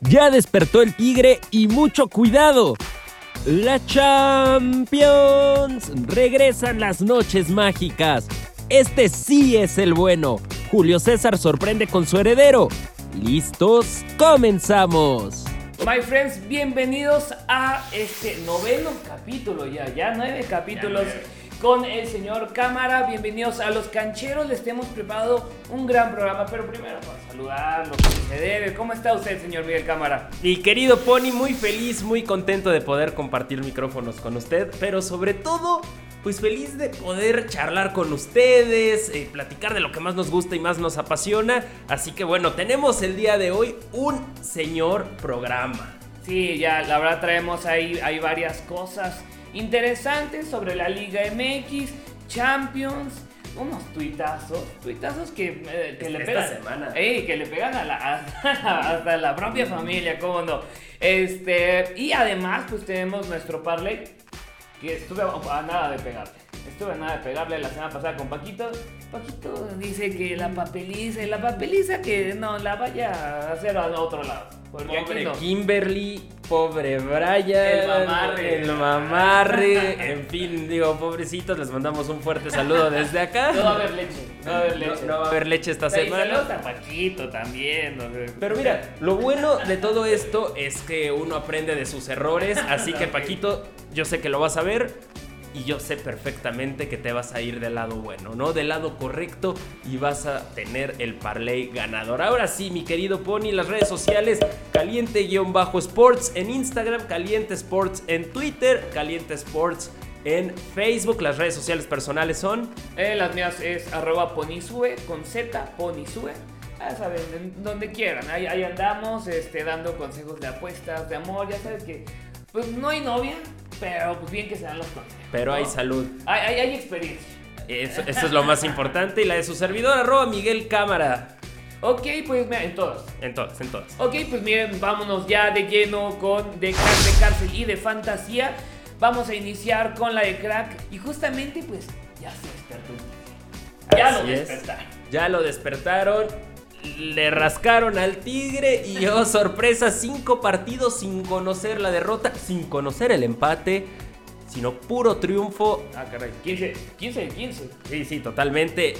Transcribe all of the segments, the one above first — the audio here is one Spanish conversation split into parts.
Ya despertó el tigre y mucho cuidado. La Champions. Regresan las noches mágicas. Este sí es el bueno. Julio César sorprende con su heredero. ¿Listos? ¡Comenzamos! My friends, bienvenidos a este noveno capítulo ya, ya nueve capítulos con el señor Cámara. Bienvenidos a los cancheros, les hemos preparado un gran programa, pero primero para saludarlo, como se debe. ¿Cómo está usted, señor Miguel Cámara? Y querido Pony, muy feliz, muy contento de poder compartir micrófonos con usted, pero sobre todo pues feliz de poder charlar con ustedes, eh, platicar de lo que más nos gusta y más nos apasiona. Así que bueno, tenemos el día de hoy un señor programa. Sí, ya la verdad traemos ahí hay varias cosas interesantes sobre la Liga MX, Champions, unos tuitazos, tuitazos que, eh, que le pegan. semana. que le pegan a la, hasta la propia familia, cómo no. Este, y además, pues tenemos nuestro parlay que estuve a nada de pegarle. Estuve a nada de pegarle la semana pasada con Paquito. Paquito dice que la papeliza, y la papeliza que no la vaya a hacer al otro lado. pobre Kimberly, pobre Brian, el mamarre, el mamarre, en fin, digo, pobrecitos, les mandamos un fuerte saludo desde acá. No va a haber leche, no va a haber leche. No, va a haber leche esta semana. a Paquito también. No sé. Pero mira, lo bueno de todo esto es que uno aprende de sus errores, así que Paquito yo sé que lo vas a ver y yo sé perfectamente que te vas a ir del lado bueno, ¿no? Del lado correcto y vas a tener el parlay ganador. Ahora sí, mi querido Pony, las redes sociales, caliente-sports en Instagram, caliente sports en Twitter, caliente sports en Facebook. Las redes sociales personales son... Eh, las mías es arroba ponisue con Z, ponisue. Ya saben, donde quieran. Ahí, ahí andamos este, dando consejos de apuestas, de amor. Ya sabes que pues no hay novia, pero pues bien que se dan los consejos. Pero hay salud. Hay, hay, experiencia. Eso, es lo más importante. Y la de su servidor, arroba Miguel Cámara. Ok, pues mira, en todas. En todas, en todas. Ok, pues miren, vámonos ya de lleno con de, de cárcel y de fantasía. Vamos a iniciar con la de crack. Y justamente, pues, ya se despertó. Ya lo despertaron. Ya lo despertaron le rascaron al Tigre y oh sorpresa, cinco partidos sin conocer la derrota, sin conocer el empate, sino puro triunfo. Ah, caray, 15, 15 de 15. Sí, sí, totalmente.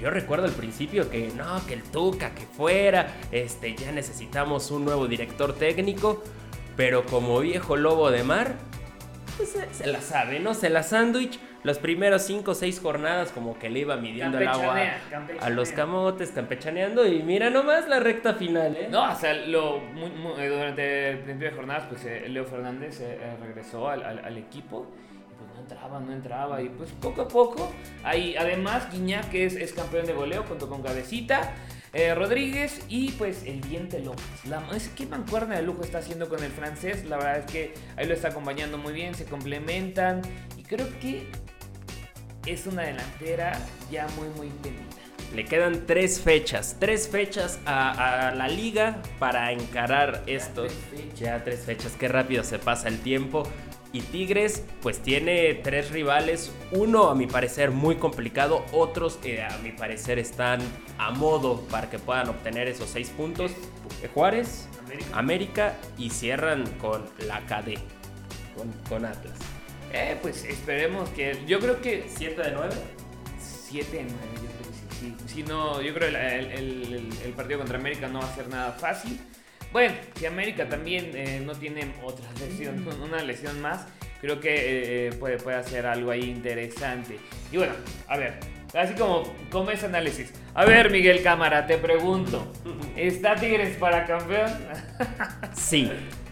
Yo recuerdo al principio que no, que el Tuca, que fuera, este, ya necesitamos un nuevo director técnico, pero como viejo lobo de mar, pues se, la sabe, ¿no? Se la sándwich las primeras 5 o 6 jornadas como que le iba midiendo el agua a los camotes, campechaneando y mira nomás la recta final, ¿eh? No, o sea, lo, eh, durante el principio de jornadas, pues eh, Leo Fernández eh, regresó al, al, equipo y pues no entraba, no entraba y pues poco a poco, ahí además Guiñac que es, es campeón de goleo junto con Cabecita. Rodríguez y pues el Diente López. La, es que mancuerna de lujo está haciendo con el francés. La verdad es que ahí lo está acompañando muy bien, se complementan. Y creo que es una delantera ya muy, muy tenida. Le quedan tres fechas, tres fechas a, la liga para encarar esto. Ya tres fechas, qué rápido se pasa el tiempo. Y Tigres pues tiene tres rivales, uno a mi parecer muy complicado, otros que a mi parecer están a modo para que puedan obtener esos seis puntos. Juárez, América, y cierran con la KD, con, con Atlas. Eh, pues esperemos que. Yo creo que. ¿7 de 9? 7 de 9, yo creo que sí. Si no, yo creo que el, partido contra América no va a ser nada fácil. Bueno, si América también eh, no tiene otra lesión, mm. una lesión más, creo que eh, eh, puede, puede hacer algo ahí interesante. Y bueno, a ver, así como, como ese análisis. A ver, Miguel Cámara, te pregunto, ¿está Tigres para campeón? sí.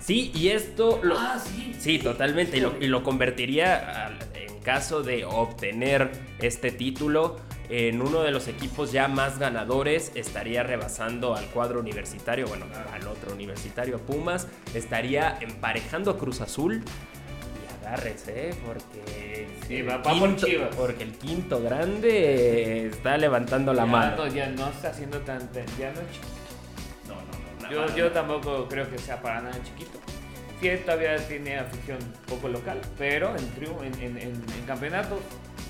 Sí, y esto lo... Ah, sí. Sí, totalmente. Y lo, y lo convertiría, en caso de obtener este título, en uno de los equipos ya más ganadores, estaría rebasando al cuadro universitario, bueno, al otro universitario, Pumas, estaría emparejando a Cruz Azul. Y agárrense, porque, sí, va, quinto, porque el quinto grande está levantando la mano. ya no está haciendo tan... Ya no yo, yo tampoco creo que sea para nada chiquito. Sí, todavía tiene afición poco local, pero en, en, en, en campeonatos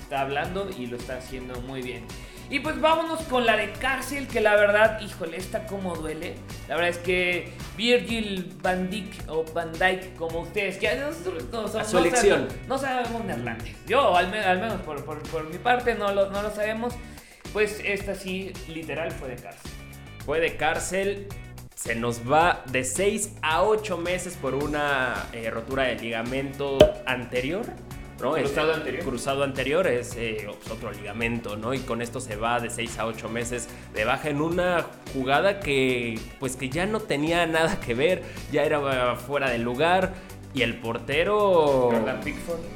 está hablando y lo está haciendo muy bien. Y pues vámonos con la de cárcel, que la verdad, híjole, esta como duele. La verdad es que Virgil van Dijk o Van Dijk, como ustedes, ya no, no, su elección. sabemos, no sabemos neerlandés. Yo, al, me- al menos por, por- por mi parte, no lo, no lo sabemos. Pues esta sí, literal, fue de cárcel. Fue de cárcel. Se nos va de 6 a 8 meses por una eh, rotura de ligamento anterior. ¿no? Cruzado anterior. Cruzado anterior es eh, pues, otro ligamento, ¿no? Y con esto se va de 6 a 8 meses de baja en una jugada que pues que ya no tenía nada que ver, ya era eh, fuera del lugar y el portero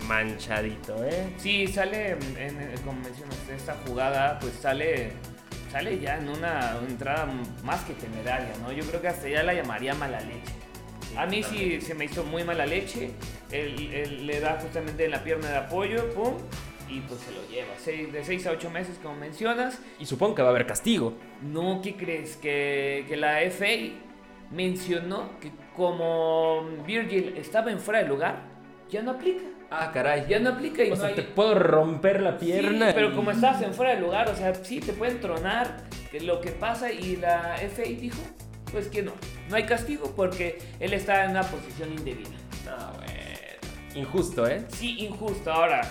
manchadito, ¿eh? Sí, sale, en, como mencionas, esta jugada, pues sale, sale ya en una entrada más que temeraria, ¿no? Yo creo que hasta ya la llamaría mala leche. A mí sí se me hizo muy mala leche. Él, él le da justamente en la pierna de apoyo, pum, y pues se lo lleva. De 6 a 8 meses, como mencionas. Y supongo que va a haber castigo. No, ¿qué crees? Que, que la FA mencionó que como Virgil estaba en fuera de lugar, ya no aplica. Ah, caray. Ya no aplica y O no sea, hay- te puedo romper la pierna. Sí, pero como estás en fuera de lugar, o sea, sí te pueden tronar lo que pasa y la FA dijo, pues que no, no hay castigo porque él está en una posición indebida. No, bueno. Injusto, ¿eh? Sí, injusto. Ahora,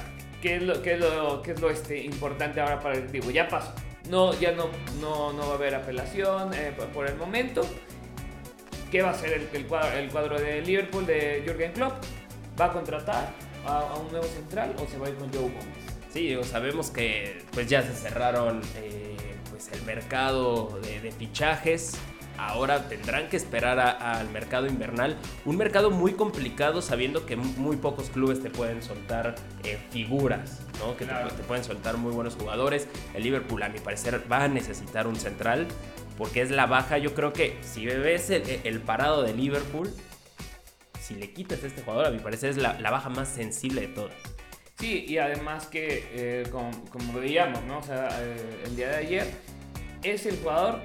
¿qué es lo, qué es lo, qué es lo este, importante ahora para el digo, ya pasó. No, ya no, no, no va a haber apelación eh, por- por el momento. ¿Qué va a hacer el, el cuadro, el cuadro de Liverpool de Jürgen Klopp? ¿Va a contratar a, a un nuevo central o se va a ir con Joe Gómez? Sí, digo, sabemos que pues ya se cerraron eh, pues el mercado de, de fichajes. Ahora tendrán que esperar al mercado invernal. Un mercado muy complicado sabiendo que muy pocos clubes te pueden soltar eh, figuras, ¿no? Que te- Claro. te, pueden soltar muy buenos jugadores. El Liverpool a mi parecer va a necesitar un central porque es la baja. Yo creo que si ves el, el parado de Liverpool, si le quitas a este jugador a mi parecer es la, baja más sensible de todas. Sí, y además que, eh, como, como veíamos, ¿no? O sea, eh, el día de ayer, es el jugador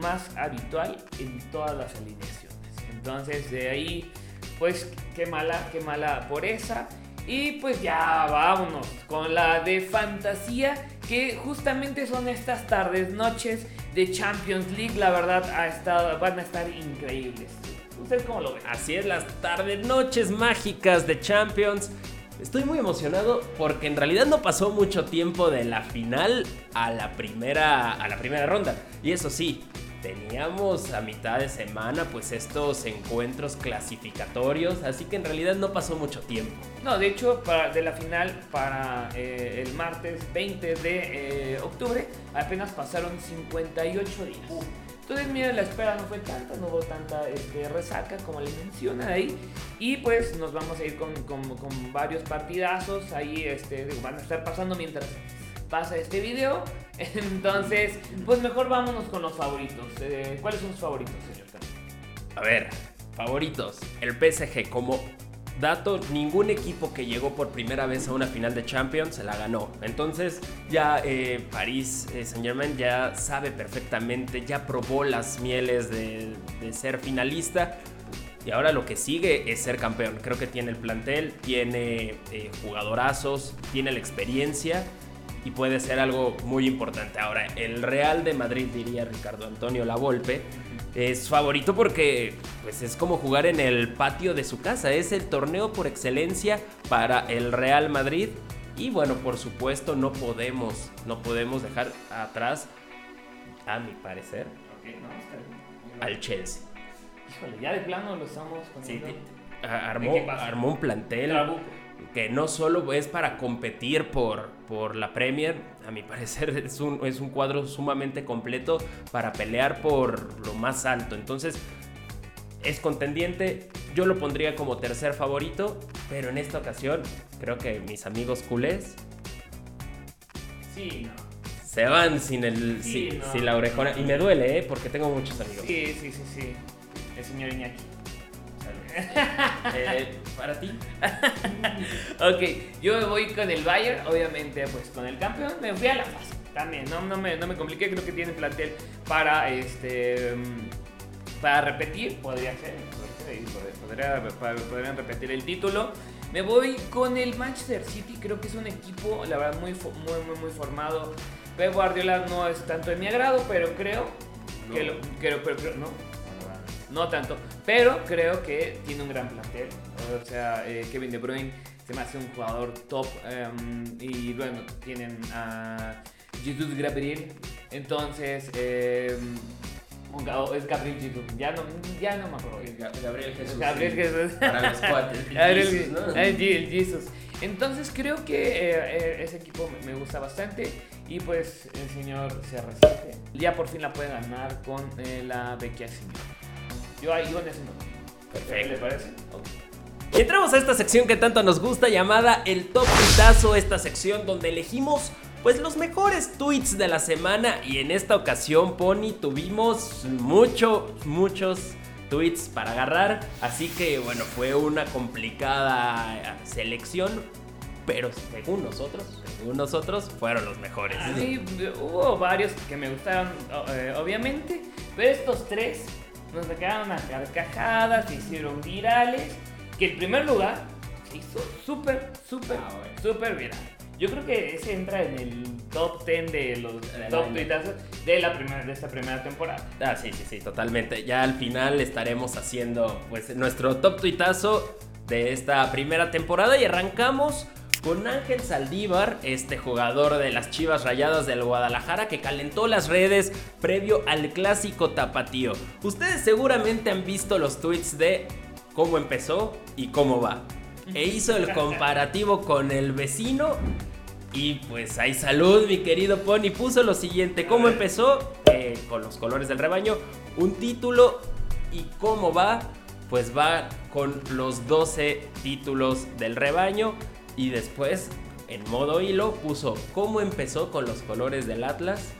más habitual en todas las alineaciones. Entonces, de ahí, pues, qué mala, qué mala por esa. Y pues ya vámonos con la de fantasía, que justamente son estas tardes, noches de Champions League. La verdad, ha estado, van a estar increíbles. ¿Ustedes cómo lo ven? Así es, las tardes, noches mágicas de Champions. Estoy muy emocionado porque en realidad no pasó mucho tiempo de la final a la primera, a la primera ronda. Y eso sí, teníamos a mitad de semana pues estos encuentros clasificatorios, así que en realidad no pasó mucho tiempo. No, de hecho, para, de la final para eh, el martes 20 de eh, octubre apenas pasaron 58 días. Entonces, mira, la espera no fue tanta, no hubo tanta este, resaca como le menciona ahí. Y pues nos vamos a ir con, varios partidazos. Ahí este, van a estar pasando mientras pasa este video. Entonces, pues mejor vámonos con los favoritos. Eh, ¿Cuáles son sus favoritos, señor? A ver, favoritos. El PSG como dato, ningún equipo que llegó por primera vez a una final de Champions se la ganó. Entonces ya eh, París eh, Saint Germain ya sabe perfectamente, ya probó las mieles de, ser finalista. Y ahora lo que sigue es ser campeón. Creo que tiene el plantel, tiene eh, jugadorazos, tiene la experiencia y puede ser algo muy importante. Ahora, el Real de Madrid, diría Ricardo Antonio Lavolpe, es favorito porque pues, es como jugar en el patio de su casa. Es el torneo por excelencia para el Real Madrid. Y bueno, por supuesto, no podemos, no podemos dejar atrás, a mi parecer, al Chelsea. Híjole, ya de plano lo estamos Sí, armó, armó un plantel Trabuco. Que no solo es para competir por, por la Premier, a mi parecer es un, es un cuadro sumamente completo para pelear por lo más alto. Entonces, es contendiente, yo lo pondría como tercer favorito, pero en esta ocasión creo que mis amigos culés Sí, no. se van sin, el, Sí, sin, no, sin la orejona. no. Y me duele, ¿eh? porque tengo muchos amigos. Sí, sí, sí, sí. El señor Iñaki. Eh, para ti. Ok, yo me voy con el Bayern, obviamente, pues con el campeón. Me fui a la fase. También, no, no, me, no me compliqué, creo que tiene plantel para este. mm, Para repetir, podría ser. podría podrían repetir el título. Me voy con el Manchester City, creo que es un equipo, la verdad, muy, muy, muy, muy formado. Pep Guardiola no es tanto de mi agrado, pero creo que lo, creo, pero, creo- no, no tanto, pero creo que tiene un gran plantel. O sea, eh, Kevin De Bruyne se me hace un jugador top em, y bueno, tienen a Jesus Gabriel, entonces em, ga- es Gabriel Jesus, ya no, ya no me acuerdo. Gabriel Jesús. Gabriel. Jesús. Para los cuates. Gabriel el Jesus. Entonces creo que eh, eh, ese equipo me- gusta bastante y pues el señor CR7 ya por fin la puede ganar con eh, la Vecchia Señora. Yo ahí con ese no. Perfecto. ¿Le parece? Y entramos a esta sección que tanto nos gusta llamada el Top Tuitazo, esta sección donde elegimos pues los mejores tweets de la semana y en esta ocasión Pony tuvimos mucho, muchos tweets para agarrar, así que bueno, fue una complicada selección, pero según nosotros, según nosotros fueron los mejores. Mí hubo varios que me gustaron, eh, obviamente, pero estos tres nos sacaron a carcajadas, se hicieron virales, que el primer lugar se hizo súper, súper, Ah, bueno. súper viral. Yo creo que ese entra en el top 10 de los Del top tuitazos de, la primera, de esta primera temporada. Ah, sí, sí, sí, totalmente. Ya al final estaremos haciendo pues nuestro top tuitazo de esta primera temporada y arrancamos con Ángel Saldívar, este jugador de las Chivas Rayadas del Guadalajara que calentó las redes previo al clásico tapatío. Ustedes seguramente han visto los tweets de cómo empezó y cómo va. E hizo el comparativo con el vecino y pues hay salud, mi querido Pony. Puso lo siguiente: ¿Cómo empezó? Eh, con los colores del rebaño. Un título. ¿Y cómo va? Pues va con los 12 títulos del rebaño. Y después, en modo hilo, puso cómo empezó con los colores del Atlas.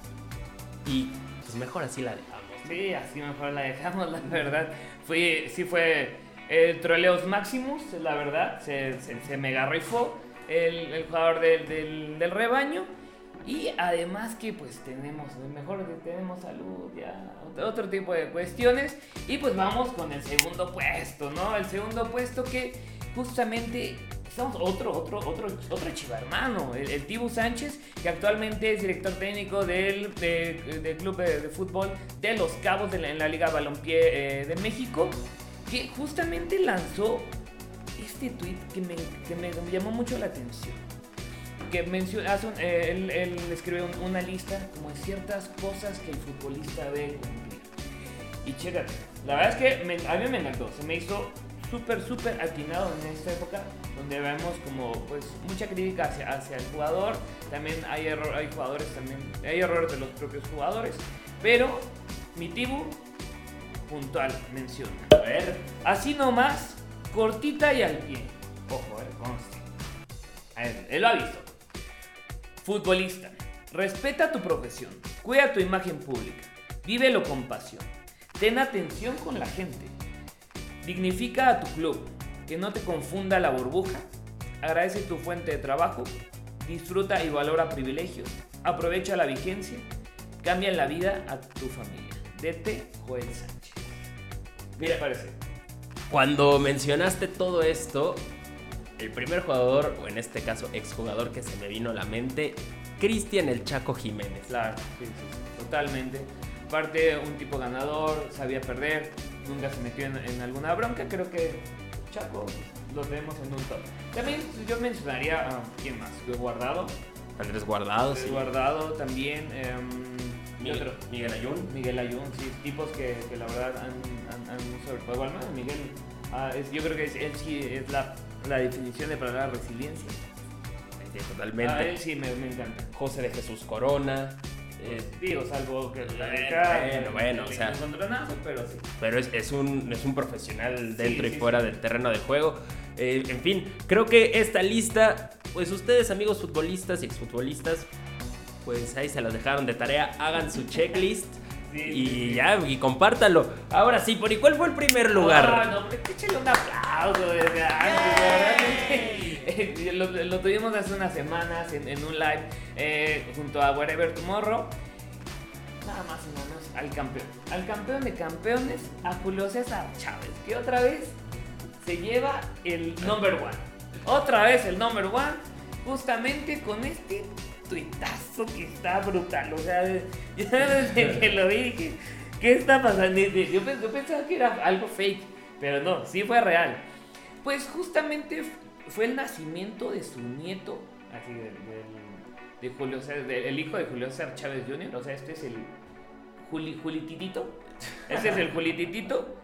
Y pues mejor así la dejamos. Sí, así mejor la dejamos, la verdad. Fui, sí fue el Troleos Maximus, la verdad. Se, se, se mega rifó el, el jugador del, del, del rebaño. Y además que pues tenemos, mejor que tenemos salud, ya, otro tipo de cuestiones. Y pues vamos con el segundo puesto, ¿no? El segundo puesto que justamente estamos otro, otro, otro, otro chivarmano, el, el Tibu Sánchez, que actualmente es director técnico del, de- del club de, fútbol de Los Cabos de la- en la Liga Balompié eh, de México, que justamente lanzó este tweet que me, que me llamó mucho la atención. Que menciona, hace un- eh, él, él una lista como de ciertas cosas que el futbolista debe cumplir. Y chécate, la verdad es que a mí me encantó, se me hizo súper, súper atinado en esta época donde vemos como pues mucha crítica hacia, hacia el jugador, también hay, error, hay jugadores también, hay errores de los propios jugadores, pero mi Tibu puntual menciona. A ver. Así nomás, cortita y al pie. Ojo, eh, conste. A ver, él lo ha visto. Futbolista, respeta tu profesión, cuida tu imagen pública, vívelo con pasión, ten atención con la gente, dignifica a tu club, que no te confunda la burbuja, agradece tu fuente de trabajo, disfruta y valora privilegios, aprovecha la vigencia, cambia la vida a tu familia. Dete Joel Sánchez. Mira, ¿Qué parece? Cuando mencionaste todo esto, el primer jugador, o en este caso exjugador que se me vino a la mente, Cristian el Chaco Jiménez. Claro, sí, sí, totalmente. Aparte, un tipo ganador, sabía perder, nunca se metió en, en alguna bronca. Creo que Chaco lo tenemos en un top. También yo mencionaría a quién más, Guardado. Andrés Guardado, Luis sí. Guardado también. em, ¿qué Miguel, otro? Miguel Ayun. Miguel Ayun, sí, tipos que, que la verdad han, han, han sobrepuesto. Al menos Miguel, ah, es- yo creo que es- él sí es la, la definición de palabra resiliencia. Sí, totalmente. A él sí me, me encanta. José de Jesús Corona. Eh, Digo, salvo que la deja, bueno, bueno, o sea. pero sí. pero es, es un, es un profesional dentro Sí, y fuera sí. del terreno de juego. Eh, en fin, creo que esta lista, pues ustedes amigos futbolistas y exfutbolistas, pues ahí se las dejaron de tarea, hagan su checklist Sí, y sí, sí. ya, y compártalo. Ahora sí, ¿por y cuál fue el primer lugar? No, hombre, échale un aplauso lo, tuvimos hace unas semanas en, en un live eh, junto a Wherever Tomorrow. Nada más y nada menos al campeón. Al campeón de campeones, a Julio César Chávez, que otra vez se lleva el number one. Otra vez el number one, justamente con este tuitazo que está brutal. O sea, yo desde que lo vi dije, ¿qué está pasando? Yo, pensaba que era algo fake, pero no, sí fue real. Pues justamente fue el nacimiento de su nieto, así de, Julio el hijo de Julio César Chávez Jr. O sea, este es el Juli, Julititito. Este es el Julititito.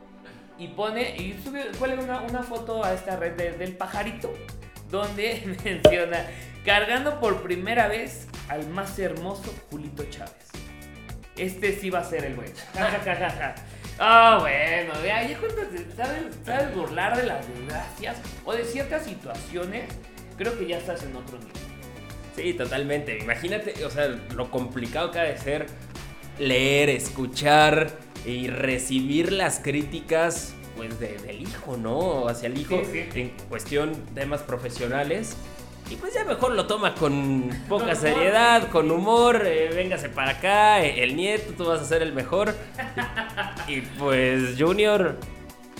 Y pone, y sube, cuelga una, una foto a esta red del pajarito, donde menciona, cargando por primera vez al más hermoso Julito Chávez. Este sí va a ser el bueno. Ah, bueno, de ahí cuando sabes, sabes burlar de las desgracias o de ciertas situaciones, creo que ya estás en otro nivel. Sí, totalmente. Imagínate, o sea, lo complicado que ha de ser leer, escuchar y recibir las críticas pues del hijo, ¿no? Hacia el hijo en cuestión temas profesionales. Y pues ya mejor lo toma con poca seriedad, con humor, eh, véngase para acá, el nieto, tú vas a ser el mejor. y pues Junior,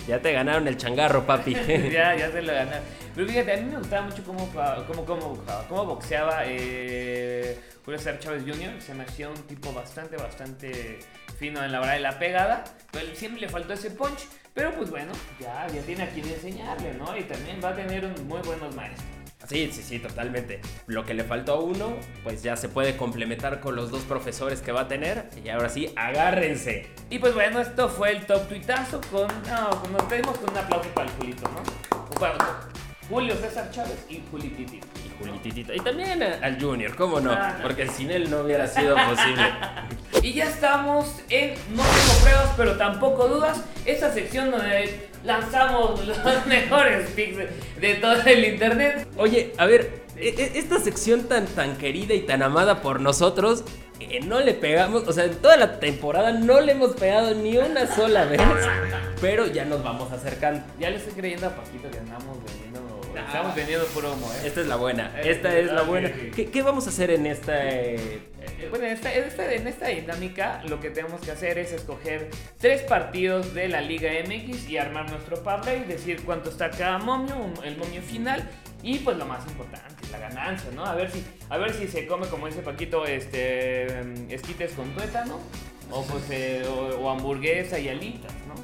ya te ganaron el changarro, papi. ya, ya se lo ganaron. Pero fíjate, a mí me gustaba mucho cómo, cómo, cómo, boxeaba eh, Julio César Chávez Jr. Se me hacía un tipo bastante, bastante fino en la hora de la pegada. Pero siempre le faltó ese punch. Pero pues bueno, ya, ya tiene a quien enseñarle, ¿no? Y también va a tener muy buenos maestros. Sí, sí, sí, totalmente. Lo que le faltó a uno, pues ya se puede complementar con los dos profesores que va a tener. Y ahora sí, agárrense. Y pues bueno, esto fue el top tuitazo con. No, nos pedimos con un aplauso para el Julito, ¿no? Bueno, Julio César Chávez y Julititito. Y Julititito. Y también al Junior, ¿cómo no? Ah, Porque sin él no hubiera sido posible. y ya estamos en No tengo pruebas, pero tampoco dudas. Esa sección donde lanzamos los mejores pics de todo el internet. Oye, a ver, e, e, esta sección tan, tan querida y tan amada por nosotros, eh, no le pegamos, o sea, en toda la temporada no le hemos pegado ni una sola vez, pero ya nos vamos acercando. Ya le estoy creyendo a Paquito que andamos vendiendo Estamos vendiendo puro humo, ¿eh? Esta es la buena. Eh, esta es la buena. ¿Qué, vamos a hacer en esta... Eh, bueno, en esta, en esta, dinámica lo que tenemos que hacer es escoger tres partidos de la Liga MX y armar nuestro parlay, decir cuánto está cada momio, el momio final y pues lo más importante, la ganancia, ¿no? A ver si, a ver si se come como ese Paquito, este, esquites con tuétano o, pues, eh, o hamburguesa y alitas, ¿no?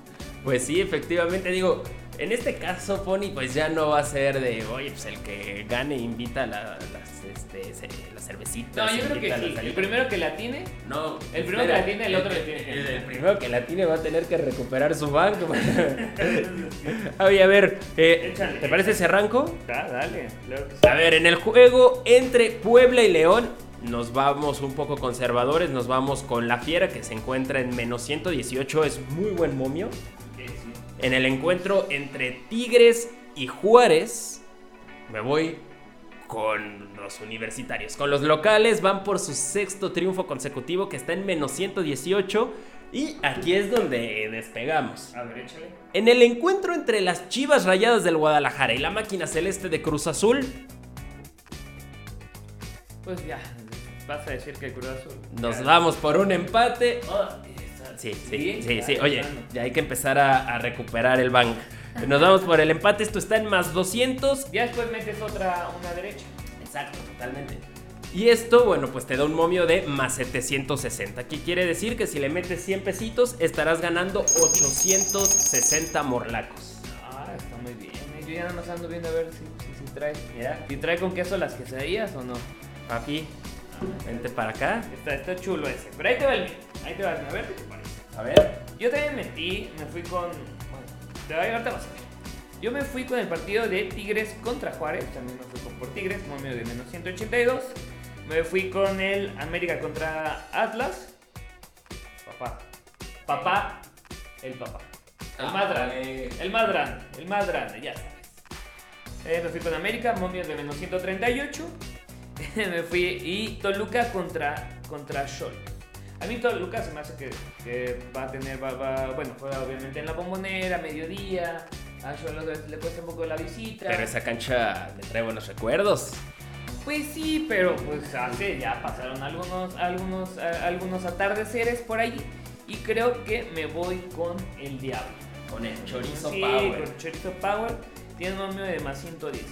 Pues sí, efectivamente, digo, en este caso, Pony, pues ya no va a ser de, oye, pues el que gane invita la, las, este, las cervecitas. No, yo creo que sí. El primero que la tiene. No. El primero que la tiene, el otro le tiene que. El, primero que la tiene va a tener que recuperar su banco. oye, a ver, eh, ¿te parece ese arranco? Ah, dale. A ver, en el juego entre Puebla y León. Nos vamos un poco conservadores, nos vamos con la fiera que se encuentra en menos 118, es muy buen momio. En el encuentro entre Tigres y Juárez, me voy con los universitarios. Con los locales van por su sexto triunfo consecutivo que está en menos 118. Y aquí es donde despegamos. A ver, échale. En el encuentro entre las Chivas Rayadas del Guadalajara y la máquina celeste de Cruz Azul. Pues ya, vas a decir que Cruz Azul. Nos vamos por un empate. Oh, Sí, sí, sí, sí. Oye, ya hay que empezar a, recuperar el bank. Nos vamos por el empate, esto está en más 200. Ya después metes otra, una derecha. Exacto, totalmente. Y esto, bueno, pues te da un momio de más 760. ¿Qué quiere decir? Que si le metes 100 pesitos, estarás ganando 860 morlacos. Ah, está muy bien. ¿eh? Yo ya nada más ando viendo a ver si, si, trae. Si trae con queso las quesadillas o no. Papi, vente para acá. Está, está chulo ese. Pero ahí te va el Ahí te va a ver qué te parece. A ver. Yo también metí, me fui con. te voy a llevar Yo me fui con el partido de Tigres contra Juárez. También me fui con por Tigres, momio de menos 182. Me fui con el América contra Atlas. Papá. Papá. El papá. El ah, más grande. El grande. El grande, ya sabes. Eh, me fui con América, momio de menos 138. me fui y Toluca contra, contra a mí todo Lucas se me hace que, va a tener, va, bueno, obviamente en la bombonera, mediodía. A Cholos le cuesta un poco la visita. Pero esa cancha me trae buenos recuerdos. Pues sí, pero pues hace ya pasaron algunos, algunos, algunos atardeceres por ahí. Y creo que me voy con el diablo. Con el chorizo sí, power. con el chorizo power. Tiene un de más 110.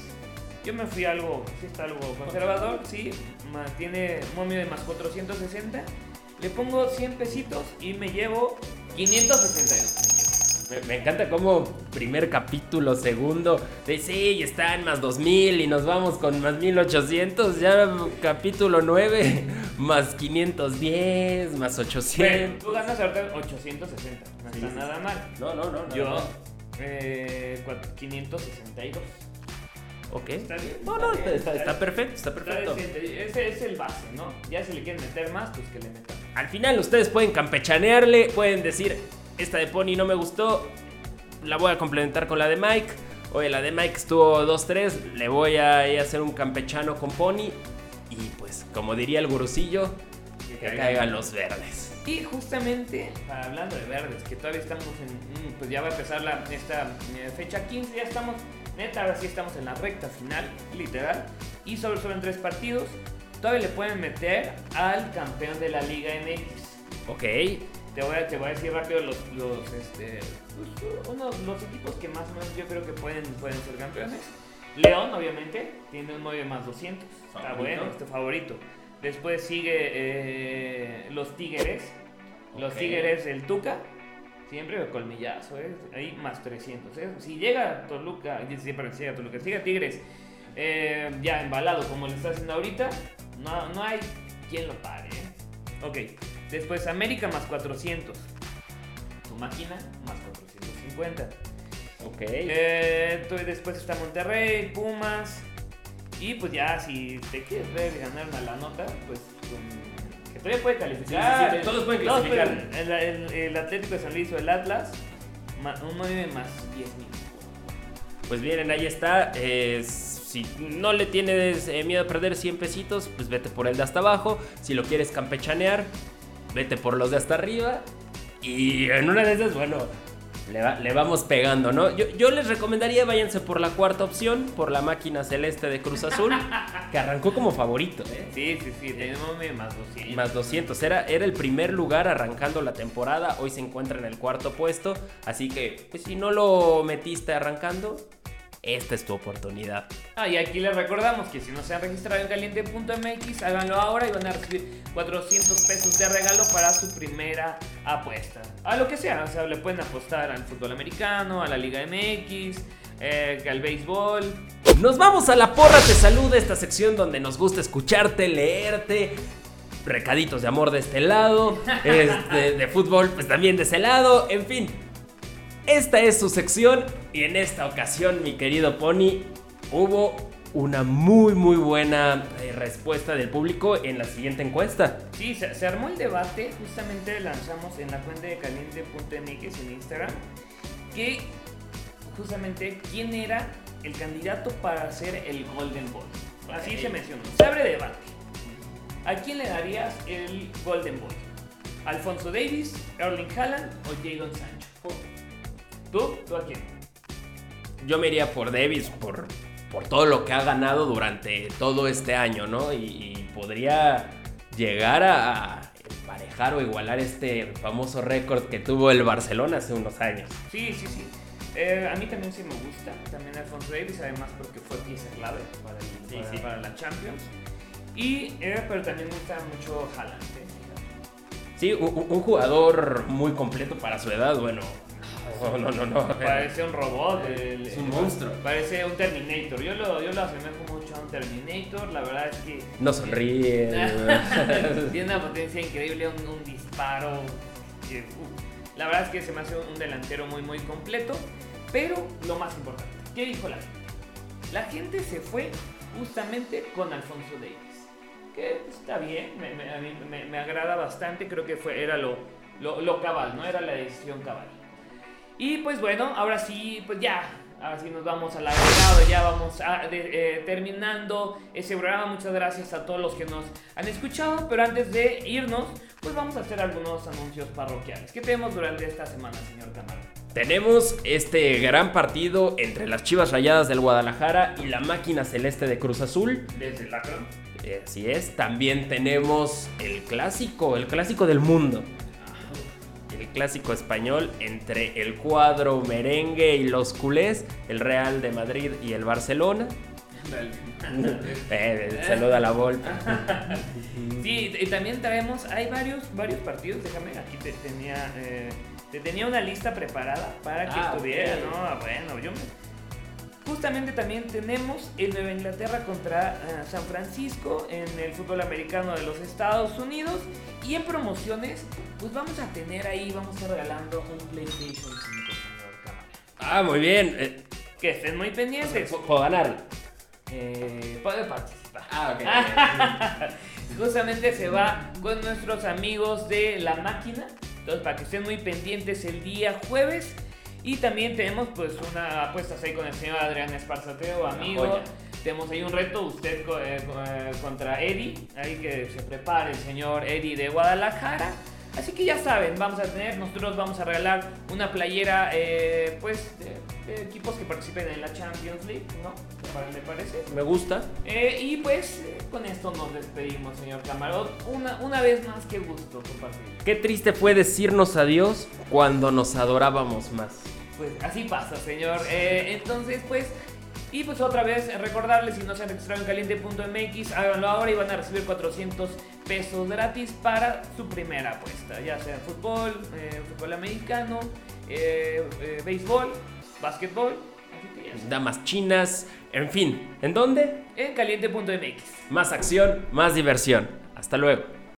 Yo me fui algo, sí está algo conservador, sí, más, tiene momio de más 460. Le pongo 100 pesitos y me llevo 562. Me, me encanta como primer capítulo, segundo, de sí, está en más 2000 y nos vamos con más 1800. Ya capítulo 9, más 510, más Bueno, 800. tú ganas ahorita 860, no Sí, está sí, nada mal. No, no, no. Yo, no. eh, cua- 562. Ok. Está bien. No, no, está, está perfecto, está perfecto. Ese es el base, ¿no? Ya si le quieren meter más, pues que le metan. Al final ustedes pueden campechanearle, pueden decir, esta de Pony no me gustó, la voy a complementar con la de Mike. Oye, la de Mike estuvo 2-3, le voy a ir a hacer un campechano con Pony. Y pues, como diría el gurusillo, que caigan los verdes. Y justamente, hablando de verdes, que todavía estamos en. mm, Pues ya va a empezar la, esta eh, fecha 15, ya estamos. Neta, ahora sí estamos en la recta final, literal. Y solo son tres partidos. Todavía le pueden meter al campeón de la Liga MX. Ok, Te voy a, te voy a decir rápido los, los, este, pues, uno- los equipos que más o menos yo creo que pueden, pueden ser campeones. León, obviamente, tiene un 9 más 200. Está Favorito. bueno, este favorito. Después sigue eh, los Tigres. Los Ok. Tigres, el Tuca. Siempre de colmillazo, ¿eh? Ahí más 300. ¿eh? Si llega Toluca, siempre si llega Toluca, si llega Tigres eh, ya embalado como lo está haciendo ahorita, no, no hay quien lo pare. ¿eh? Ok, después América más 400. Tu máquina más 450. ok. Entonces después está Monterrey, Pumas. Y pues ya, si te quieres ver ganar una la nota, pues con- que todavía puede calificar. Sí, sí, sí, todos pueden Todos pueden. el, el- el Atlético de San Luis o el Atlas, un 9 más 10 mil. Pues miren, ahí está. Eh, si no le tienes eh, miedo a perder 100 pesitos, pues vete por el de hasta abajo. Si lo quieres campechanear, vete por los de hasta arriba. Y en una de esas, bueno, le, va- le vamos pegando, ¿no? Yo, yo les recomendaría váyanse por la cuarta opción, por la máquina celeste de Cruz Azul, que arrancó como favorito, ¿eh? Sí, sí, sí, tenemos un 9 más 200. Más 200. Era, era el primer lugar arrancando la temporada. Hoy se encuentra en el cuarto puesto. Así que, pues si no lo metiste arrancando, esta es tu oportunidad. Ah, y aquí les recordamos que si no se han registrado en caliente.mx, háganlo ahora y van a recibir 400 pesos de regalo para su primera apuesta. A lo que sea, o sea, le pueden apostar al fútbol americano, a la Liga MX, eh, al béisbol. Nos vamos a la porra te saluda, esta sección donde nos gusta escucharte, leerte. Recaditos de amor de este lado, este, de fútbol pues también de ese lado, en fin. Esta es su sección y en esta ocasión, mi querido Pony, hubo una muy muy buena eh, respuesta del público en la siguiente encuesta. Sí, se, se armó el debate, justamente lanzamos en la cuenta de caliente.mx en Instagram, que justamente quién era el candidato para ser el Golden Boy. Así se mencionó. Se abre debate. ¿A quién le darías el Golden Boy? ¿Alfonso Davis, Erling Haaland o Jadon Sancho? ¿Tú? ¿Tú a quién? Yo me iría por Davis por, por todo lo que ha ganado durante todo este año, ¿no? Y, y podría llegar a emparejar o igualar este famoso récord que tuvo el Barcelona hace unos años. Sí, sí, sí. Eh, a mí también sí me gusta, también Alfonso Davis, además porque fue pieza clave para, el- Sí, para- sí. para la Champions. Y, eh, pero también me gusta mucho Haaland. eh. Sí, un, un jugador muy completo para su edad, bueno. No, no, no, no. Parece un robot. el- Es un el- monstruo. Parece un Terminator. Yo lo, yo lo asemejo mucho a un Terminator. La verdad es que. No sonríe. Tiene una potencia increíble, un, un disparo. que. La verdad es que se me hace un delantero muy, muy completo. Pero lo más importante, ¿qué dijo la gente? La gente se fue justamente con Alfonso Davis. Que está bien, me, me- a mí me, me agrada bastante. Creo que fue, era lo, lo, lo cabal, ¿no? Era la decisión cabal. Y pues bueno, ahora sí, pues ya. Ahora sí nos vamos al agregado, ya vamos a- de- eh, terminando ese programa. Muchas gracias a todos los que nos han escuchado. Pero antes de irnos, pues vamos a hacer algunos anuncios parroquiales. ¿Qué tenemos durante esta semana, señor Camargo? Tenemos este gran partido entre las Chivas Rayadas del Guadalajara y la máquina celeste de Cruz Azul. Desde la Así es, también tenemos el clásico, el clásico del mundo. Clásico español entre el cuadro merengue y los culés, el Real de Madrid y el Barcelona. eh, saluda a la Volpe. sí, y también traemos, hay varios, varios partidos, déjame, aquí te tenía, eh, te tenía una lista preparada para que Ah, estuviera. ¿no? Bueno, yo me... Justamente también tenemos el Nueva Inglaterra contra eh, San Francisco en el fútbol americano de los Estados Unidos. Y en promociones, pues vamos a tener ahí, vamos a estar regalando un PlayStation 5, señor Cámara. Ah, muy bien. Eh, Que estén muy pendientes. ¿Puedo ganar? Eh, puede participar. Ah, Justamente se va con nuestros amigos de La Máquina. Entonces, para que estén muy pendientes el día jueves. Y también tenemos pues una apuesta ahí con el señor Adrián Esparzateo, amigo. Tenemos ahí un reto, usted eh, eh, contra Eddie. Ahí que se prepare el señor Eddie de Guadalajara. Así que ya saben, vamos a tener, nosotros vamos a regalar una playera, eh, pues, de, de equipos que participen en la Champions League, ¿no? ¿Le parece? Me gusta. Eh, y pues eh, con esto nos despedimos, señor Camarón. Una, una vez más, qué gusto compartir. Qué triste fue decirnos adiós cuando nos adorábamos más. Pues así pasa, señor. Eh, entonces, pues. Y pues otra vez eh, recordarles, si no se han registrado en caliente.mx, háganlo ahora y van a recibir 400 pesos gratis para su primera apuesta. Ya sea fútbol, eh, fútbol americano, eh, eh, béisbol, básquetbol. Damas chinas, en fin. ¿En dónde? En caliente.mx. Más acción, más diversión. Hasta luego.